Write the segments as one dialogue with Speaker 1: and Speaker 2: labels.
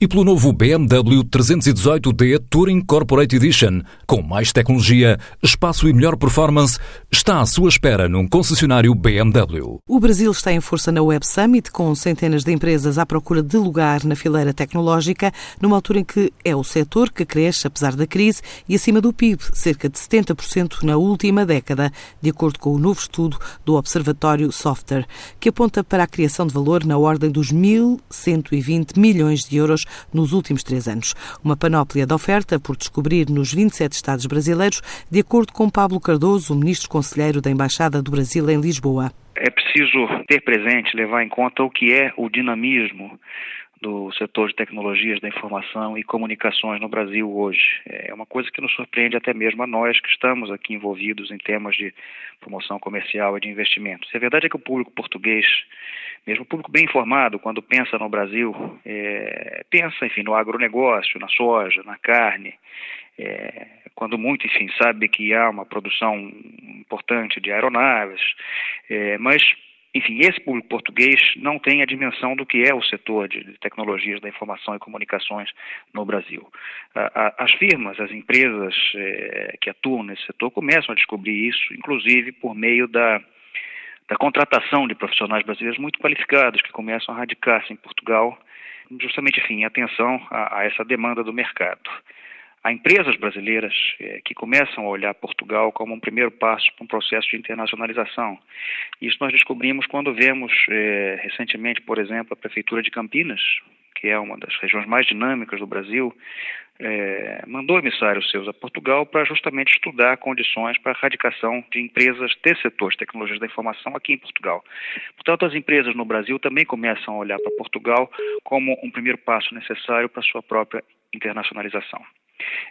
Speaker 1: e pelo novo BMW 318D Touring Corporate Edition, com mais tecnologia, espaço e melhor performance, está à sua espera num concessionário BMW.
Speaker 2: O Brasil está em força na Web Summit, com centenas de empresas à procura de lugar na fileira tecnológica, numa altura em que é o setor que cresce, apesar da crise, e acima do PIB, cerca de 70% na última década, de acordo com o novo estudo do Observatório Software, que aponta para a criação de valor na ordem dos 1.120 milhões de euros nos últimos três anos. Uma panóplia de oferta por descobrir nos 27 Estados brasileiros, de acordo com Pablo Cardoso, ministro conselheiro da Embaixada do Brasil em Lisboa.
Speaker 3: É preciso ter presente, levar em conta o que é o dinamismo do setor de tecnologias da informação e comunicações no Brasil hoje. É uma coisa que nos surpreende até mesmo a nós que estamos aqui envolvidos em temas de promoção comercial e de investimentos. A verdade é que o público português, mesmo o público bem informado, quando pensa no Brasil, é, pensa, enfim, no agronegócio, na soja, na carne, é, quando muito, enfim, sabe que há uma produção importante de aeronaves, é, mas enfim, esse público português não tem a dimensão do que é o setor de tecnologias da informação e comunicações no Brasil. As firmas, as empresas é, que atuam nesse setor começam a descobrir isso, inclusive por meio da, da contratação de profissionais brasileiros muito qualificados que começam a radicar-se em Portugal, justamente, enfim, em atenção a, a essa demanda do mercado. Há empresas brasileiras é, que começam a olhar Portugal como um primeiro passo para um processo de internacionalização. Isso nós descobrimos quando vemos é, recentemente, por exemplo, a Prefeitura de Campinas, que é uma das regiões mais dinâmicas do Brasil, é, mandou emissários seus a Portugal para justamente estudar condições para a erradicação de empresas de tecnologias da informação aqui em Portugal. Portanto, as empresas no Brasil também começam a olhar para Portugal como um primeiro passo necessário para a sua própria internacionalização.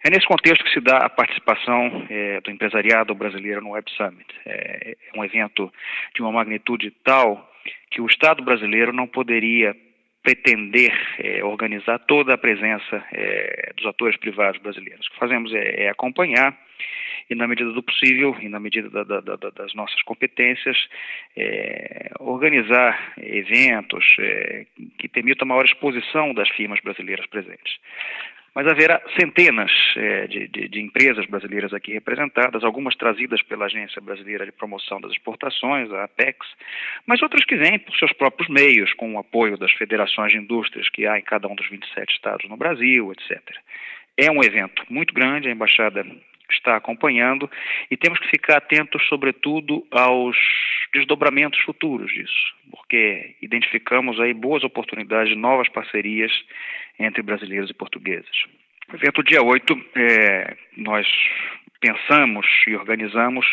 Speaker 3: É nesse contexto que se dá a participação é, do empresariado brasileiro no Web Summit. É, é um evento de uma magnitude tal que o Estado brasileiro não poderia pretender é, organizar toda a presença é, dos atores privados brasileiros. O que fazemos é, é, acompanhar e, na medida do possível e na medida da, da, da, das nossas competências, é, organizar eventos é, que permitam maior exposição das firmas brasileiras presentes mas haverá centenas é, de, de, de, empresas brasileiras aqui representadas, algumas trazidas pela Agência Brasileira de Promoção das Exportações, a APEX, mas outras que vêm por seus próprios meios, com o apoio das federações de indústrias que há em cada um dos 27 estados no Brasil, etc. É um evento muito grande, a Embaixada está acompanhando e temos que ficar atentos, sobretudo, aos desdobramentos futuros disso, porque identificamos aí boas oportunidades de novas parcerias entre brasileiros e portugueses. O evento dia 8, é, nós pensamos e organizamos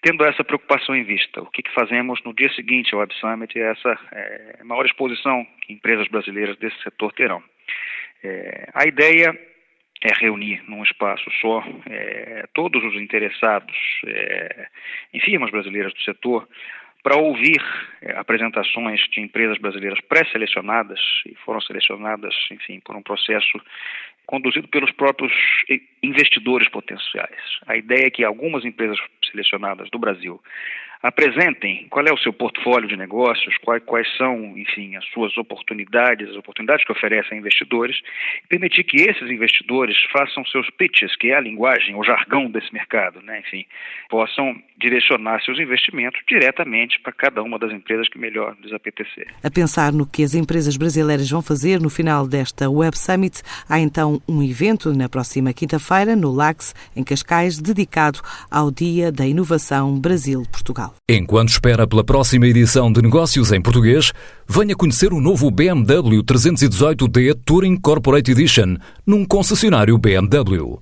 Speaker 3: tendo essa preocupação em vista. O que, que fazemos no dia seguinte ao Web Summit é essa é, maior exposição que empresas brasileiras desse setor terão. É, a ideia é reunir num espaço só é, todos os interessados é, em firmas brasileiras do setor para ouvir é, apresentações de empresas brasileiras pré-selecionadas e foram selecionadas, enfim, por um processo conduzido pelos próprios investidores potenciais. A ideia é que algumas empresas selecionadas do Brasil apresentem qual é o seu portfólio de negócios, quais, quais são, enfim, as suas oportunidades, as oportunidades que oferecem a investidores, e permitir que esses investidores façam seus pitches, que é a linguagem, o jargão desse mercado, né, enfim, possam direcionar seus investimentos diretamente para cada uma das empresas que melhor lhes apetecer.
Speaker 2: A pensar no que as empresas brasileiras vão fazer no final desta Web Summit, há então um evento na próxima quinta-feira no LAX, em Cascais, dedicado ao Dia da Inovação Brasil-Portugal.
Speaker 1: Enquanto espera pela próxima edição de Negócios em Português, venha conhecer o novo BMW 318D Touring Corporate Edition num concessionário BMW.